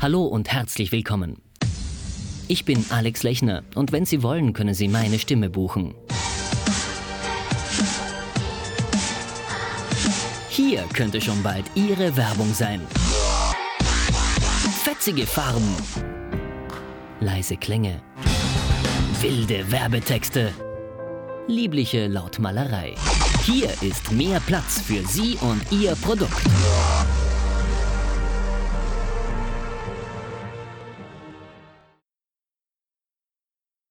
Hallo und herzlich willkommen. Ich bin Alex Lechner und wenn Sie wollen, können Sie meine Stimme buchen. Hier könnte schon bald Ihre Werbung sein. Fetzige Farben, leise Klänge, wilde Werbetexte, liebliche Lautmalerei. Hier ist mehr Platz für Sie und Ihr Produkt.